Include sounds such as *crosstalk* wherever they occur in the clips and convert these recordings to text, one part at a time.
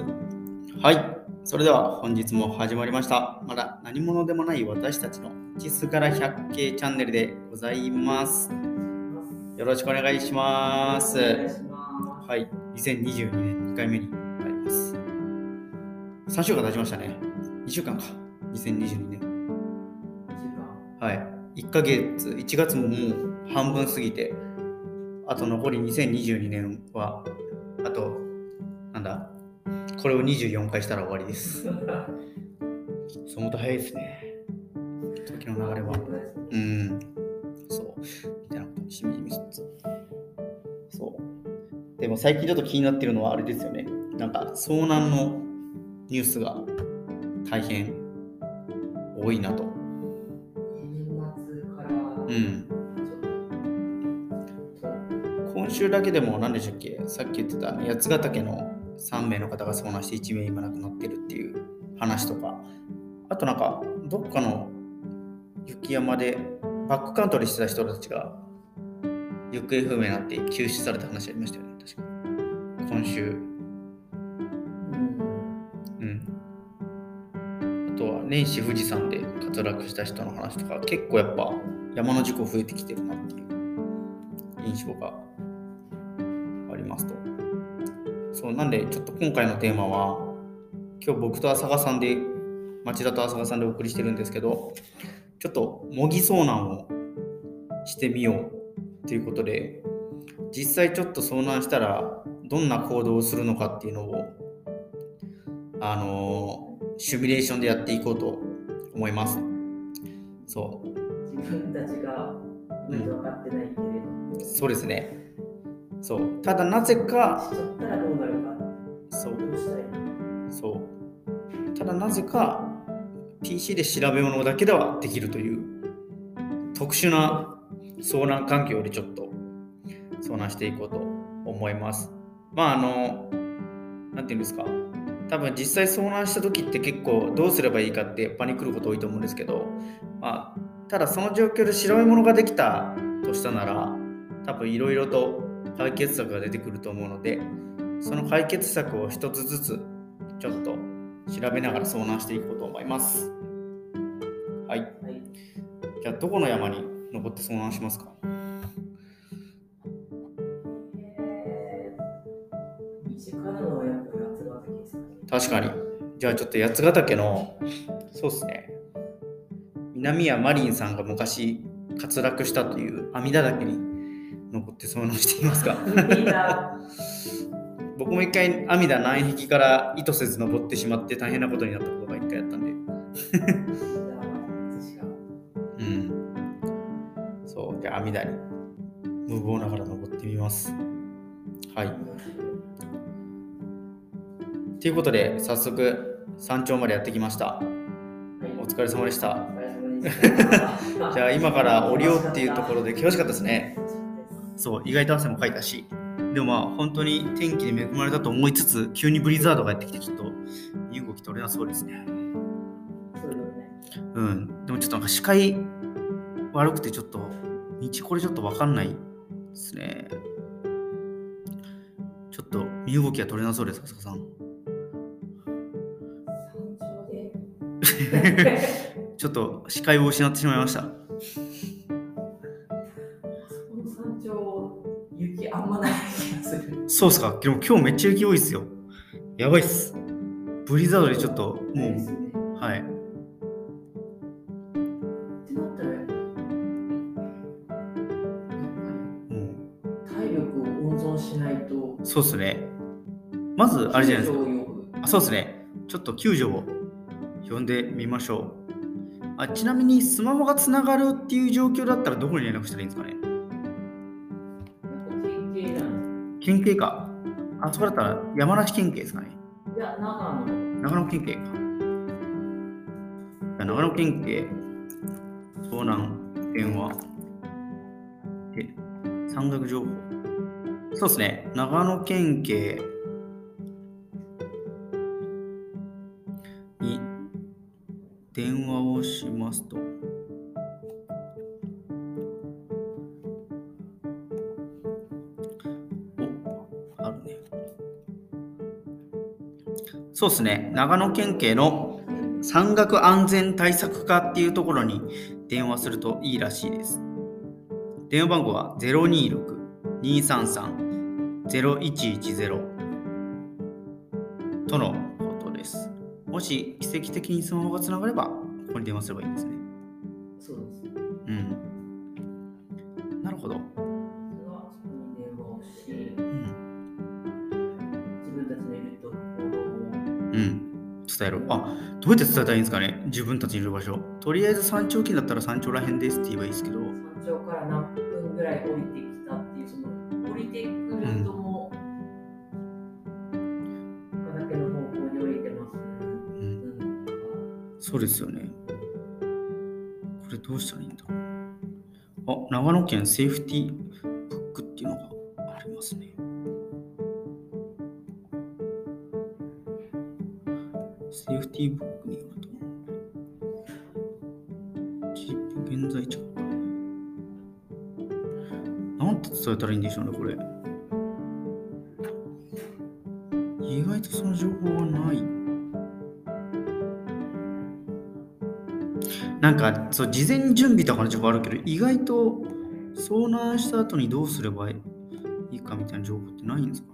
はい。それでは本日も始まりました。まだ何者でもない私たちの地図から百景チャンネルでございます。よろしくお願いします。はい。2022年2回目になります。3週間経ちましたね。2週間か。2022年。はい。1ヶ月、1月ももう半分過ぎて、あと残り2022年は、あと、これを24回したら終わりです。そのと早いですね。時の流れは。うん。そう。みたいなことにしみじみすつ。そう。でも最近ちょっと気になってるのはあれですよね。なんか遭難のニュースが大変多いなと。年末からうん。今週だけでも何でしたっけ？さっき言ってた八ヶ岳の3名の方が遭難して1名今亡くなってるっていう話とか。あとなんかどっかの雪山でバックカントリーしてた人たちが行方不明になって救出された話ありましたよね確か。今週。うん。あとは年始富士山で滑落した人の話とか結構やっぱ山の事故増えてきてるなっていう印象がありますと。そうなんでちょっと今回のテーマは今日僕と浅賀さんで町田と浅賀さんでお送りしてるんですけどちょっと模擬遭難をしてみようということで実際ちょっと遭難したらどんな行動をするのかっていうのをあのーシミュレーションでやっていこうと思います。そう自分たちが分かってないけれど、そうですね。そう。ただなぜか、そう、そう。ただなぜか、PC で調べ物だけではできるという特殊な遭難環境でちょっと遭難していこうと思います。まあ、あの、なんていうんですか。多分実際遭難した時って結構どうすればいいかってパニクること多いと思うんですけど、まあ、ただその状況で調べ物ができたとしたなら多分いろいろと解決策が出てくると思うのでその解決策を一つずつちょっと調べながら遭難していこうと思います。はい。はい。じゃあどこの山に登って遭難しますか？えー。確かに。じゃあちょっと八ヶ岳のそうですね南谷マリンさんが昔滑落したという阿弥陀岳に登って遭難していますか？*laughs* 僕も一回阿弥陀南壁から意図せず登ってしまって大変なことになったことが一回あったんで。うん。そう。じゃあ阿弥陀に。無謀ながら登ってみます。はい。ということで早速山頂までやってきました。お疲れ様でした。お疲れ様でした。*laughs* じゃあ今から降りようっていうところで険しかったですねそう意外と汗もかいたしでもまあ本当に天気に恵まれたと思いつつ急にブリザードがやってきてちょっと身動き取れなそうですね。そうん。でもちょっとなんか視界悪くてちょっと道これちょっと分かんないですね。ちょっと身動きが取れなそうです浅香さん。*laughs* ちょっと視界を失ってしまいましたそうっすか？でも今日めっちゃ雪多いっすよ。やばいっす。ブリザードでちょっともう。はい。ってなったら、やっぱもうり体力を温存しないと、そうっすね。まずあれじゃないですか。あそうですね。ちょっと救助を呼んでみましょう。あちなみにスマホがつながるっていう状況だったらどこに連絡したらいいんですかね？県警か。あそこだったら山梨県警ですかね。いや、長野。長野県警か。長野県警遭難電話で山岳情報。そうですね。長野県警そうですね、長野県警の山岳安全対策課っていうところに電話するといいらしいです。電話番号は026-233-0110とのことです。もし奇跡的にスマホがつながれば、ここに電話すればいいんですね。伝える。あ、どうやって伝えたらいいんですかね？自分たちにいる場所。とりあえず山頂付近だったら山頂ら辺ですって言えばいいですけど。山頂から何分ぐらい降りてきたっていう、その降りてくるとも、畑の方向に降りてます。うん。うん、とかそうですよね。これどうしたらいいんだあ、長野県セーフティーセーフティーブックによると、ジープ現在地なんて伝えたらいいんでしょうね、これ。意外とその情報がない。なんかそう事前準備とかの情報あるけど意外と遭難した後にどうすればいいかみたいな情報ってないんですか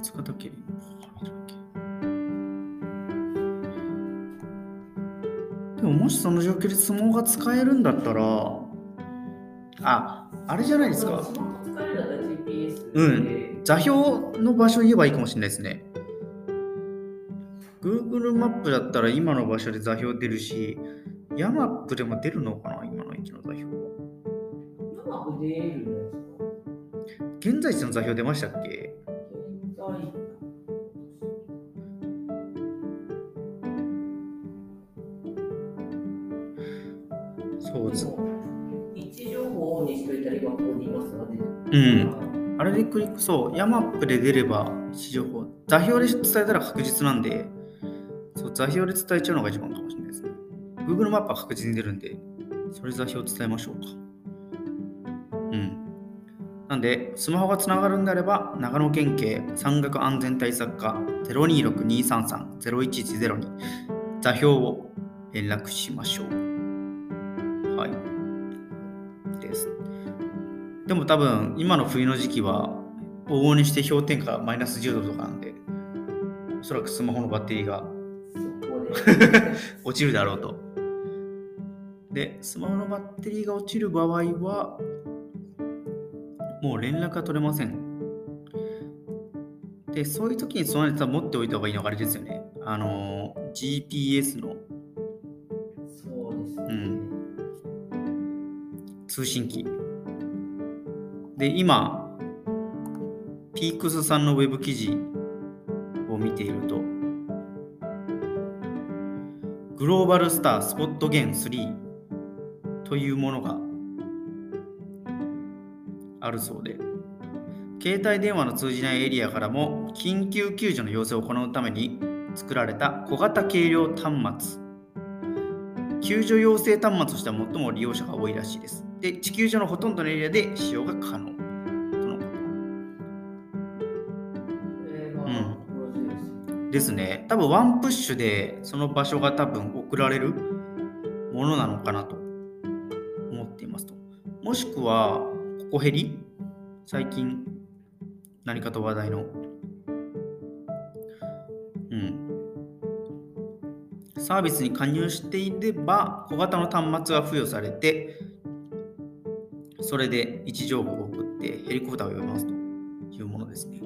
ね八ヶ岳にでももしその状況で相撲が使えるんだったらああれじゃないですか。うん。で。座標の場所を言えばいいかもしれないですね。Google マップだったら今の場所で座標出るし、ヤマップでも出るのかな今の駅の座標。現在地の座標出ましたっけ？うん。あれでクリック、そう、ヤマップで出れば位置情報。座標で伝えたら確実なんで、そう座標で伝えちゃうのが一番かもしれないですね。Google マップは確実に出るんで、それ座標伝えましょうか。うん。なんで、スマホがつながるんであれば、長野県警山岳安全対策課026-233-0110に座標を連絡しましょう。でも多分、今の冬の時期は、往々にして氷点下マイナス10度とかなんで、おそらくスマホのバッテリーが。*laughs* 落ちるだろうと。で、スマホのバッテリーが落ちる場合は、もう連絡が取れません。で、そういう時に備えて持っておいた方がいいのがあれですよね。あの、GPS のそうですね。うん通信機。で、今、ピークスさんのウェブ記事を見ていると、グローバルスタースポットゲン3というものがあるそうで、携帯電話の通じないエリアからも緊急救助の要請を行うために作られた小型軽量端末。救助要請端末としては最も利用者が多いらしいです。で、地球上のほとんどのエリアで使用が可能。です。ね。多分ワンプッシュでその場所が多分送られるものなのかなと思っていますと。もしくは、ココヘリ最近何かと話題の？うん。サービスに加入していれば、小型の端末が付与されて、それで位置情報を送ってヘリコプターを呼びますというものですね。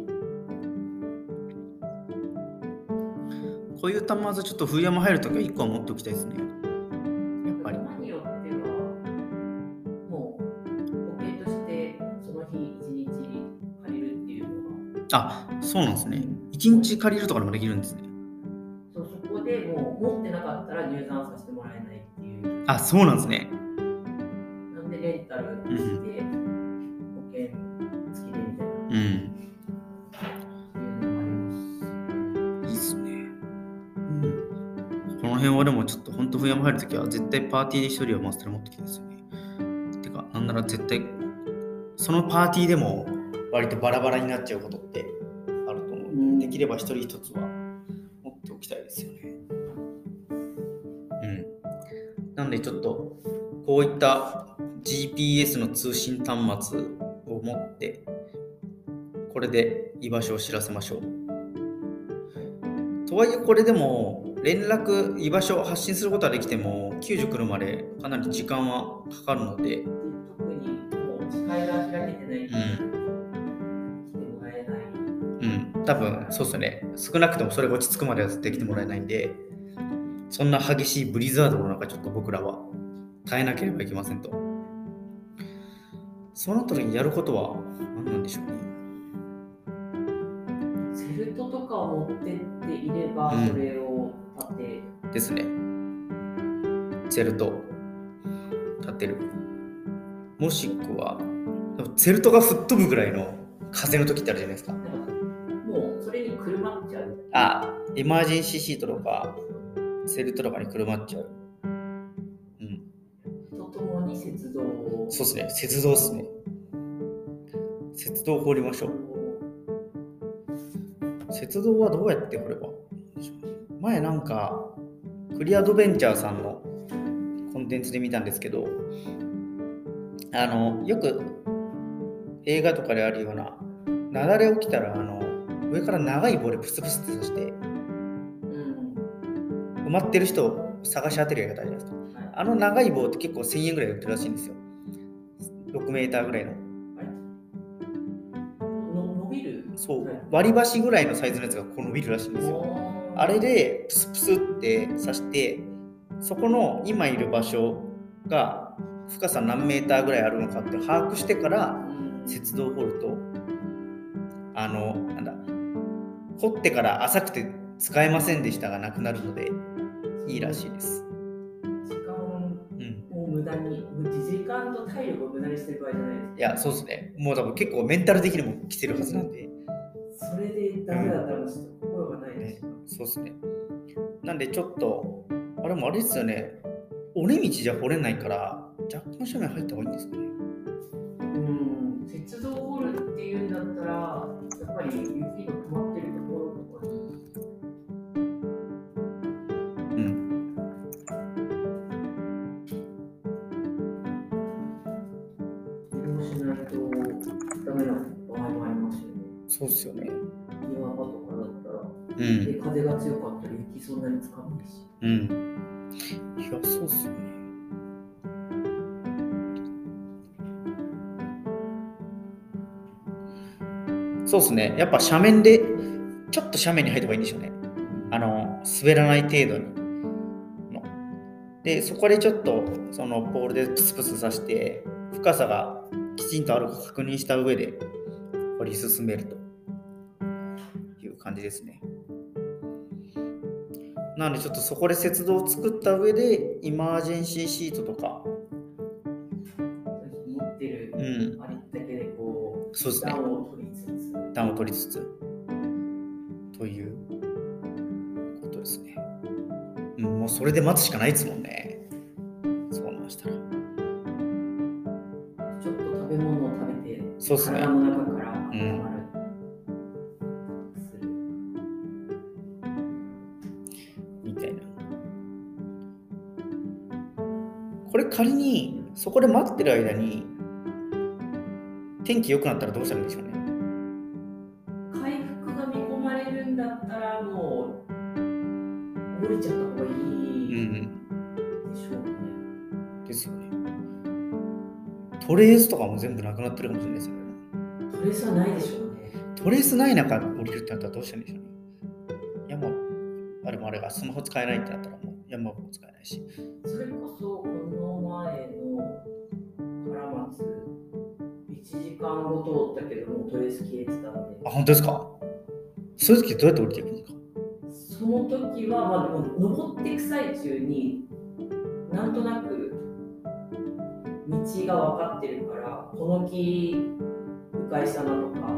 こういう端末はちょっと冬山入るときは1個は持っておきたいですね。やっぱり。山によっては、もう保険としてその日一日借りるっていうのが、あ、そうなんですね。1日借りるとかでもできるんですね。そうそこでもう持ってなかったら入山させてもらえないっていう。あ、そうなんですね。入るときは絶対パーティーで1人はマステラ持ってきたいですよね。なんなら絶対そのパーティーでも割とバラバラになっちゃうことってあると思ううんんで、できれば一人一つは持っておきたいですよね。うん。なんでちょっとこういった GPS の通信端末を持ってこれで居場所を知らせましょう。とはいえこれでも連絡居場所を発信することはできても救助来るまでかなり時間はかかるので、で特にもう視界が開けてないと、うん、来てもらえない。うん、多分そうですよね。少なくともそれが落ち着くまではできてもらえないんで、そんな激しいブリザードの中、ちょっと僕らは耐えなければいけませんと。その時にやることは何なんでしょうね。セルトとかを持ってっていれば、うんそれをですね。セルト立てる。もしくは、でもセルトが吹っ飛ぶぐらいの風の時ってあるじゃないですか。もうそれにくるまっちゃう。あ、エマージェンシーシートとか、セルトとかにくるまっちゃう。うん。とともに接続を。そうですね、雪道ですね。雪道を掘りましょう。雪道はどうやって掘れば前なんか、クリアドベンチャーさんのコンテンツで見たんですけど、あの、よく映画とかであるような、雪崩起きたら、あの、上から長い棒でプスプスって刺して、うん。埋まってる人を探し当てるやり方あるじゃないですか。はいあの長い棒って結構1000円ぐらいで売ってるらしいんですよ。6メーターぐらいの。の伸びる？そうはい、割り箸ぐらいのサイズのやつがこう伸びるらしいんですよ。あれでプスプスって刺して、そこの今いる場所が深さ何メーターぐらいあるのかって把握してからうん雪道を掘ると、あの、なんだ、掘ってから浅くて使えませんでしたがなくなるので、いいらしいです。時間うん。を無駄に、時間と体力を無駄にしてる場合じゃないですいや、そうですね。もう多分結構メンタル的にも来てるはずなんで。それでダメだったらちょっと心がないです。そうですね。なんでちょっと、あれもあれですよね。尾根道じゃ掘れないから、若干斜面入った方がいいんですかね。うん、鉄道を掘るっていうんだったら、やっぱり雪が止まってるところとか。そうですよね。風が強かったら雪そんなにつかないし。うん。いや、そうっすよね。そうっすね。やっぱ斜面で、ちょっと斜面に入った方がいいんでしょうね。あの、滑らない程度に。で、そこでちょっと、そのポールでプスプスさして、深さがきちんとあるか確認した上で掘り進めるという感じですね。なのでちょっとそこで雪道を作った上で、イマージェンシーシートとか、持ってるうん、ありったけでこう、そうですね暖を取りつつ、暖を取りつつ、ということですね。うん、もうそれで待つしかないですもんね。そうなんしたら。ちょっと食べ物を食べて、そうですね体。の中れ仮にそこで待ってる間に天気良くなったらどうしたらいいんでしょうね。回復が見込まれるんだったらもう降りちゃった方がいいうんでしょうね。うん。ですよね。トレースとかも全部なくなってるかもしれないですよね。トレースはないでしょうね。トレースない中降りるってなったらどうしたらいいんでしょうね。山、あれもあれがスマホ使えないってなったらもう山も使えないし。それこそ通ったけどもうトレース消えてたんで。あ、本当ですか？そういう時どうやって降りていくんですか？その時は、まあ、でも登っていく最中になんとなく道が分かってるからこの木迂回したなとか。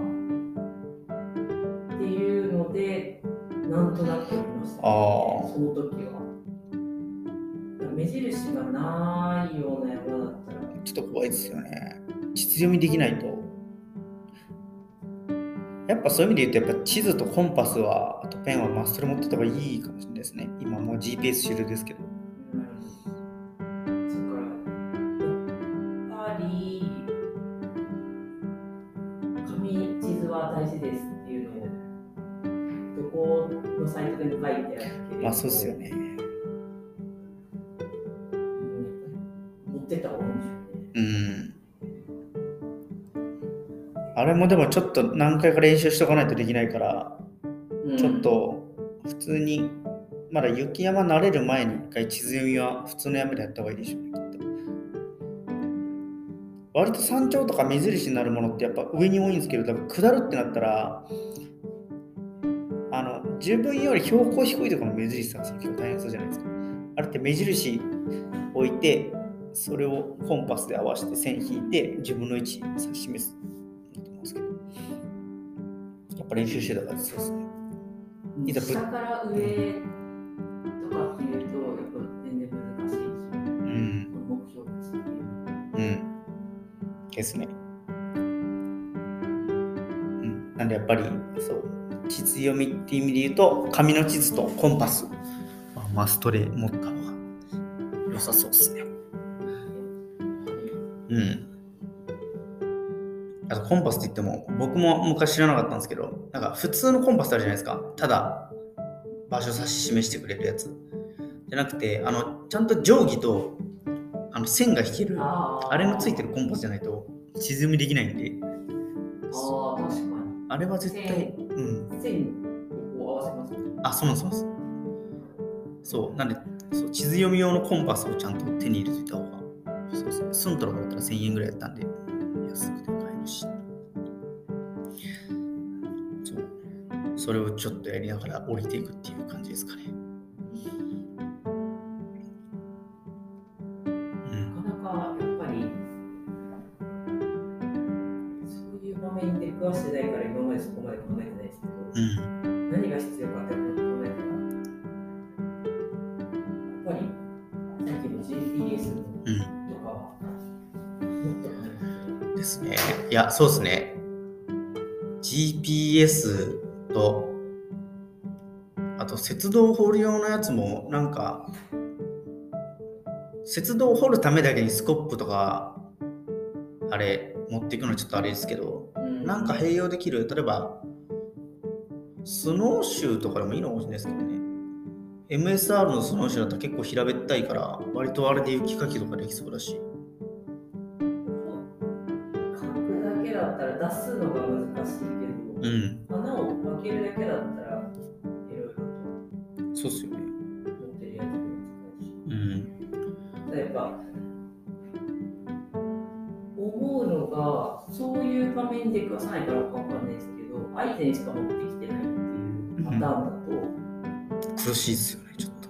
っていうのでなんとなく降りました、あー。その時は。目印がないような山だったら。ちょっと怖いですよね。地図読みできないと。やっぱそういう意味で言うと、やっぱ地図とコンパスは、あとペンはマストで持ってた方がいいかもしれないですね。今もう GPS 主流ですけど。うんそれからやっれもでもちょっと何回か練習しとかないとできないから、うんちょっと普通に、まだ雪山慣れる前に一回地図読みは普通の山でやった方がいいでしょうね、きっと。割と山頂とか目印になるものってやっぱ上に多いんですけど、多分下るってなったら、あの、自分より標高低いところの目印さん結構大変そうじゃないですか。あれって目印置いて、それをコンパスで合わせて線引いて自分の位置指し示すっぱ練習してたからそうですね。い下から上とかっていうとやっぱ全然難しいし、うん。目標値っていううん。ですね。うん。なんでやっぱり、そう、地図読みっていう意味で言うと、紙の地図とコンパス、まあ、マストで持った方が良さそうですね。コンパスって言っても、僕も昔知らなかったんですけど、なんか普通のコンパスあるじゃないですか。ただ、場所指し示してくれるやつ。じゃなくて、あの、ちゃんと定規と、あの、線が引ける、あれのついてるコンパスじゃないと、地図読みできないんで、ああ確かにあれは絶対、うん。線を合わせますあ、そうなんですそうなんです。そう、なんで、そう地図読み用のコンパスをちゃんと手に入れておいた方が、そうですね。スントロだったら1000円ぐらいだったんで、安くて買えるし。それをちょっとやりながら降りていくっていう感じですかね。うん。なかなかやっぱりそういう場面で詳してないから今までそこまで考えてないですけど、うん。何が必要かって考えたらやっぱりさっきの GPS。とかはもっと考えてですね。いや、そうですね。GPS と、道掘る用のやつも、なんか、鉄道を掘るためだけにスコップとか、あれ、持っていくのちょっとあれですけど、なんか併用できる、例えば、スノーシューとかでもいいのかもしれないですけどね。MSR のスノーシューだったら結構平べったいから、割とあれで雪かきとかできそうだし。書くだけだったら出すのが難しいけうど、ん。穴を開けるだけだったらそうっすよね。持ってるやつで使うしうん。例えば思うのがそういう場面で詳さないからかわかんないですけどアイゼンしか持ってきてないっていうパターンだと、苦しいっすよね、ちょっと。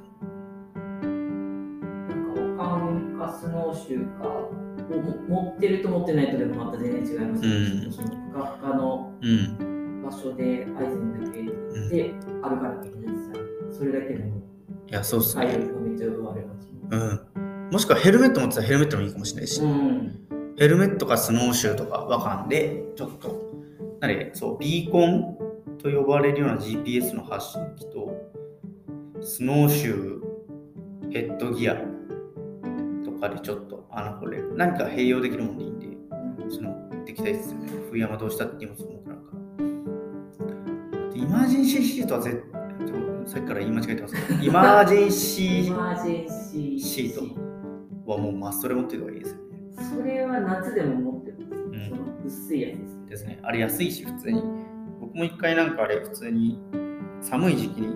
なんかオカンかスノーシューか持ってると持ってないとでもまた全然違いますけど、うんそのふかふかのうん。場所でアイゼンだけうん、や、そうっす体ね。力がめっちゃ奪われますうん。もしくはヘルメット持ってたらヘルメットもいいかもしれないし、うんヘルメットかスノーシューとかワカンで、ちょっと、なにそう、ビーコンと呼ばれるような GPS の発信機と、スノーシュー、ヘッドギアとかでちょっと、あの、これ、何か併用できるもんでいいんで、その、できたいですよね。冬山どうしたって荷物重くなるかイマージェンシーシートは絶対、さっきから言い間違えてますけど、イマージェンシー。イマージェンシー。トはもうマストで持ってる方がいいですよね。それは夏でも持ってるんです。よ、ん。その薄いやつです。ですね。あれ安いし、普通に。僕も一回なんかあれ、普通に寒い時期に、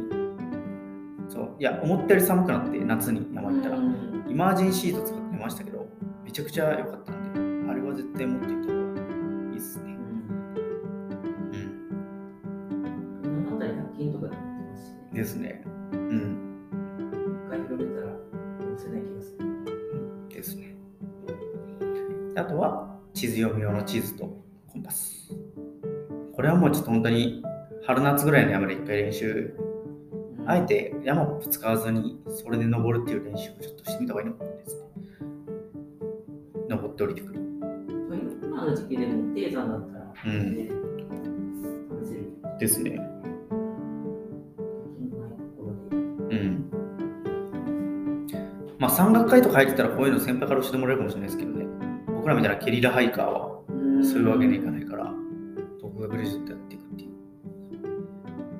そう、いや、思ったより寒くなって、夏に山行ったら、うん。イマージェンシート使ってましたけど、めちゃくちゃ良かったんで、あれは絶対持っていったですね。うん。一回広げたら押せない気がするですね。あとは、地図読み用の地図とコンパス。これはもうちょっと本当に春夏ぐらいの山で一回練習あえて山を使わずにそれで登るっていう練習をちょっとしてみた方がいいのかもですね。登って降りてくる。今の時期でも低山だったら、うんですね。山岳会とか入ってたらこういうの先輩から教えてもらえるかもしれないですけどね。僕らみたいなゲリラハイカーはうんそういうわけにはいかないから、独学でずっとやっていくっていう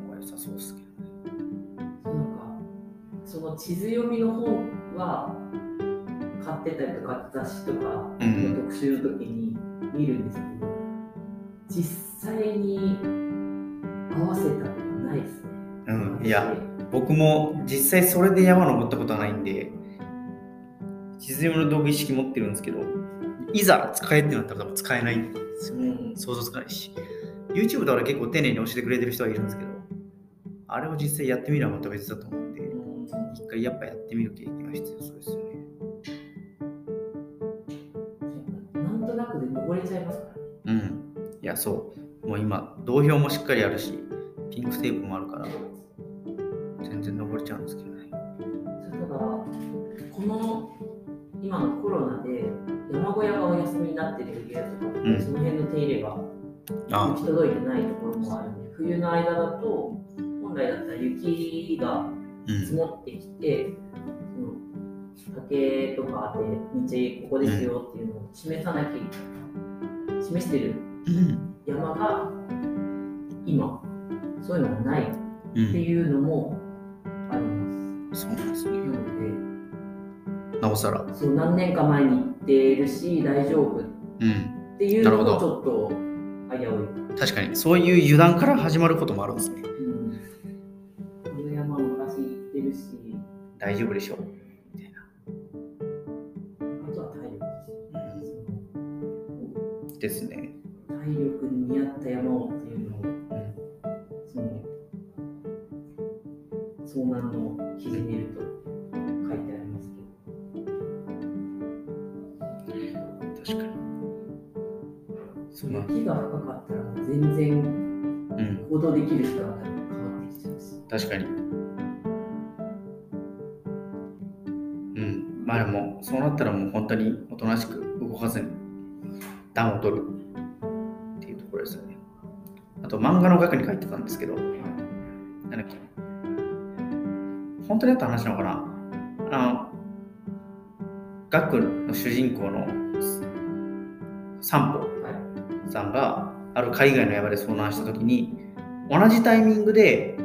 のが良さそうですけどね。なんかその地図読みの本は買ってたりとか雑誌とかうんの特集の時に見るんですけど、実際に合わせたことないですね。うん、いや、僕も実際それで山登ったことはないんで、地図読みの道具意識持ってるんですけど、いざ使えってなったら多分使えないんですよね。うん想像つかないし。YouTube だから結構丁寧に教えてくれてる人はいるんですけど、あれを実際やってみるのはまた別だと思うんで、うん一回やっぱやってみる経験が必要そうですよね。なんとなくで登れちゃいますからね。うん。いや、そう。もう今、道標もしっかりあるし、ピンクテープもあるから、全然登れちゃうんですけど今のコロナで山小屋がお休みになってるエリアとか、うんその辺の手入れがあ行き届いてないところもあるんで冬の間だと本来だったら雪が積うん。もってきて、その竹とかで道ここですよっていうのを示さなきゃいけない示してるうん。山が今そういうのがないっうん。ていうのもあります。そうなんですね。なおさら。そう何年か前に行ってるし大丈夫っうん。ていうのもちょっと危うい。確かに、そういう油断から始まることもあるんですね。うん、この山昔行ってるし、大丈夫でしょう。きる人が変わってきちゃうし。確かに。うん。まあでも、そうなったらもう本当におとなしく動かずに暖を取るっていうところですよね。あと、漫画の額に書いてたんですけど、なんだっけ。本当にあった話なのかなあの、学の主人公の散歩はいさんがある海外の山で遭難した時に同じタイミングで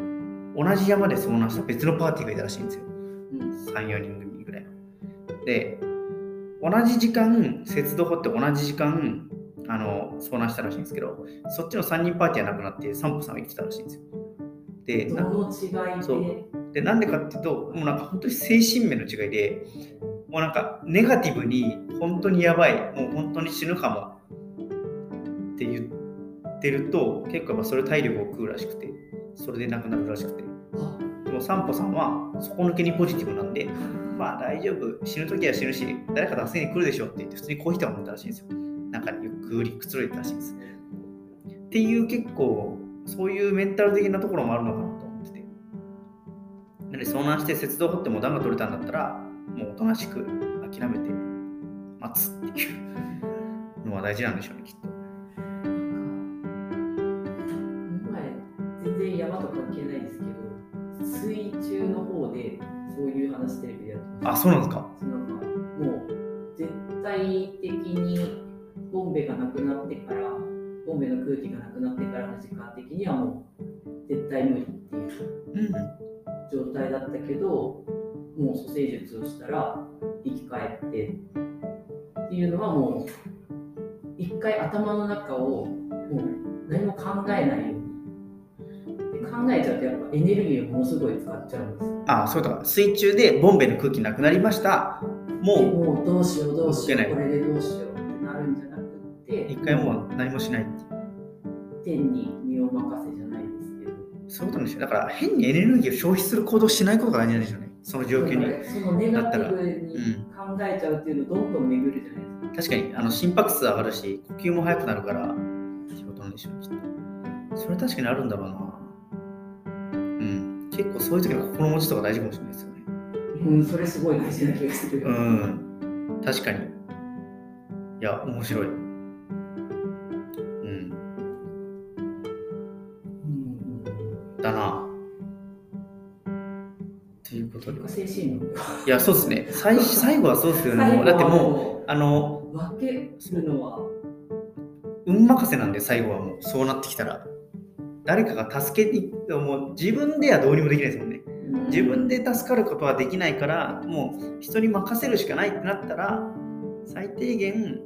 同じ山で遭難した別のパーティーがいたらしいんですよ。うん34人組ぐらいの。で同じ時間雪道掘って同じ時間あの遭難したらしいんですけどそっちの3人パーティーはなくなって散歩さんは生きてたらしいんですよ。でなどの違いそう。で、でなんでかっていうともうなんか本当に精神面の違いでもうなんかネガティブに本当にやばいもう本当に死ぬかもって言ってると結構やっぱそれ体力を食うらしくてそれで亡くなるらしくて。でも散歩さんは底抜けにポジティブなんでまあ大丈夫。死ぬ時は死ぬし誰か助けに来るでしょうって言って普通にコーヒーとか飲んだらしいんですよ。なんかゆっくりくつろいでたらしいんです。っていう結構そういうメンタル的なところもあるのかなと思ってて。なので遭難して雪道掘っても暖が取れたんだったらもうおとなしく諦めて待つっていうのは大事なんでしょうねきっと。あそうなんですか？もう絶対的にボンベがなくなってからボンベの空気がなくなってからの時間的にはもう絶対無理っていううん状態だったけどもう蘇生術をしたら生き返ってっていうのはもう一回頭の中をもう何も考えないようにで考えちゃうとやっぱエネルギーをものすごい使っちゃうんです。あそういうことか。水中でボンベの空気なくなりました。もでう。もうどうしようどうしよう。これでどうしようってなるんじゃなくって。一回もう何もしない天に身を任せじゃないですけど。そういうことなんですよだから変にエネルギーを消費する行動をしないことが大事なんでしょうねその状況に。だからそのネガティブに考えちゃうっていうのをどんどん巡るじゃないですか。確かに。あの心拍数上がるし呼吸も速くなるから仕事なんでしょうねきっとそれ確かにあるんだろうな。うん結構そういう時の心持ちとか大事かもしれないですよねうん、それすごい大事な気がする。うん確かにや、面白い。うん。うんだな。ということで。精神論いや、そうですね。最最後はそうですよね。もうだってもう、あの、う分けるのは運任せなんで、最後はもう、そうなってきたら。誰かが助けに、もう自分ではどうにもできないですもんね。自分で助かることはできないから、もう人に任せるしかないってなったら、最低限、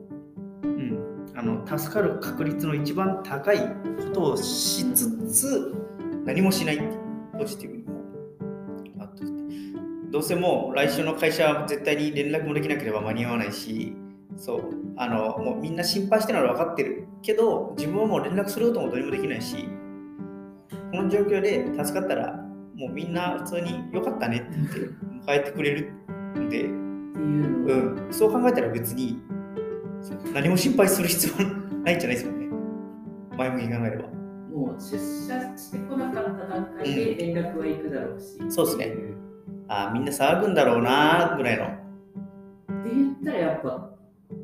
うん、あの助かる確率の一番高いことをしつつ、何もしないポジティブにもあとどうせもう来週の会社は絶対に連絡もできなければ間に合わないし、そう、あの、もうみんな心配してるのは分かってるけど、自分はもう連絡することもどうにもできないし、この状況で助かったら、もうみんな普通に良かったねって言って迎えてくれるんで、うん、そう考えたら別に何も心配する必要 *laughs* ないんじゃないですよね。前向きに考えれば。もう出社してこなかった段階で連絡は行くだろうし、そうですねあーみんな騒ぐんだろうなぐらいの。って言ったらやっぱ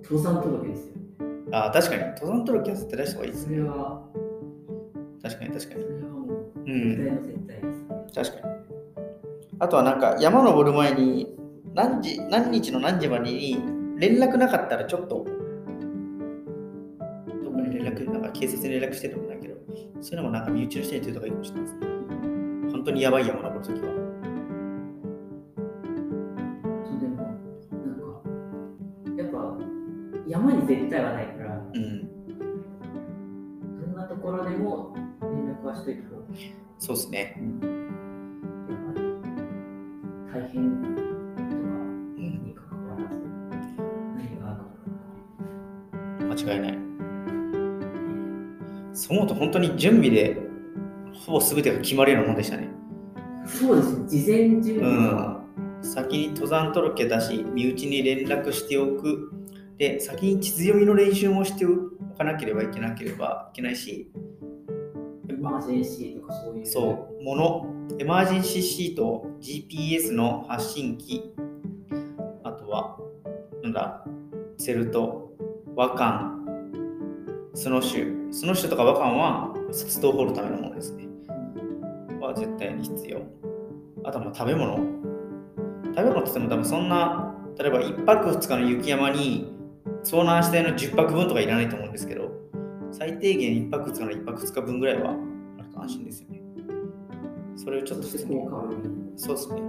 登山届ですよねあー確かに、登山登録は出した方がいいですそね。れは確かに確かに。ううん、確かに。あとはなんか山登る前に何時、何日の何時までに連絡なかったらちょっと、どこに連絡、なんか警察に連絡してとかないけど、そういうのもなんか身内の人に言ってとかいいかもしれないですね。本当にやばい山登るときは。そうでもなんかやっぱ山に絶対はない思うと本当に準備でほぼ全てが決まるようなもんでしたね。そうですね事前準備は、先に登山届出し、身内に連絡しておく。で、先に地図読みの練習もしておかなければいけなければいけないし、エマージェンシーとかそういうそう、もの、エマージェンシーシート、GPS の発信機、あとは、なんだ、セルト、和漢、スノッシュ。スノッシュとか和漢は鉄道を掘るためのものですね。は絶対に必要。あとはまあ食べ物。食べ物って言っても多分そんな、例えば1泊2日の雪山に遭難したの10泊分とかいらないと思うんですけど、最低限1泊2日の1泊2日分ぐらいはあると安心ですよね。それをちょっとそして普通にそうですね。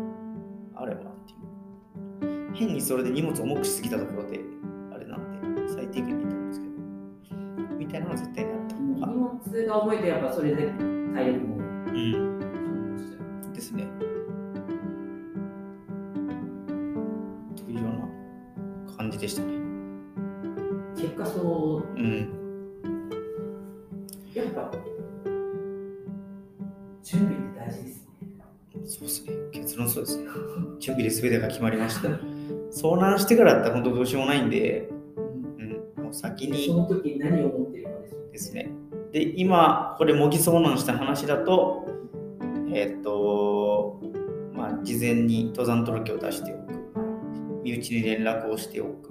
あればっていう。変にそれで荷物重くしすぎたところで、あれなんで、最低限たいなのは絶対にあった。荷物が重いとやっぱそれで体力もうん。ですね。というような感じでしたね。結果そううん。やっぱ準備って大事ですねそうですね。結論そうですね。*laughs* 準備で全てが決まりました。遭難してからだったら本当どうしようもないんで、うん、もう先にその時に何をですね。で、今、これ模擬遭難した話だと、えっ、と、まあ、事前に登山届を出しておく。身内に連絡をしておく。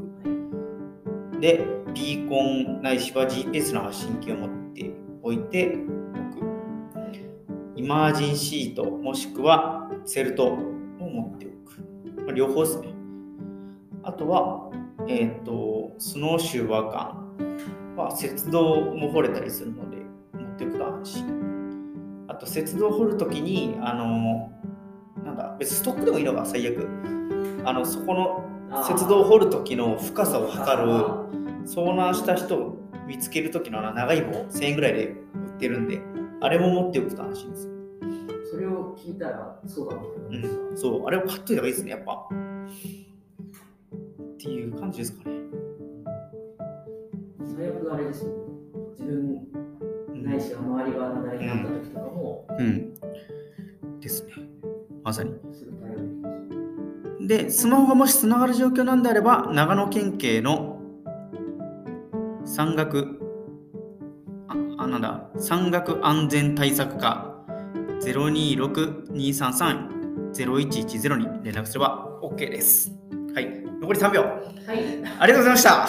で、ビーコンないしは GPS の発信機を持っておいておく。イマージンシートもしくはセルトを持っておく。まあ、両方ですね。あとは、えっ、と、スノーシュー和感。は雪道も掘れたりするので持っていくと安心。あと雪道掘るときにあのなんだ別にストックでもいいのが最悪。あのそこの雪道を掘るときの深さを測る遭難した人を見つけるときの長い棒1000円ぐらいで売ってるんであれも持っておくと安心ですよ、それを聞いたらそうだなと思いました、うん、そう。あれを買っといた方がいいですねやっぱ。っていう感じですかね最悪あれですよね。自分ないしは周りが雪崩になった時とかも、うん。ですね。まさに。で、スマホがもしつながる状況なんであれば、長野県警の山岳、あ、あなんだ、山岳安全対策課026-233-0110に連絡すれば OK です。はい、残り3秒。はい。ありがとうございました。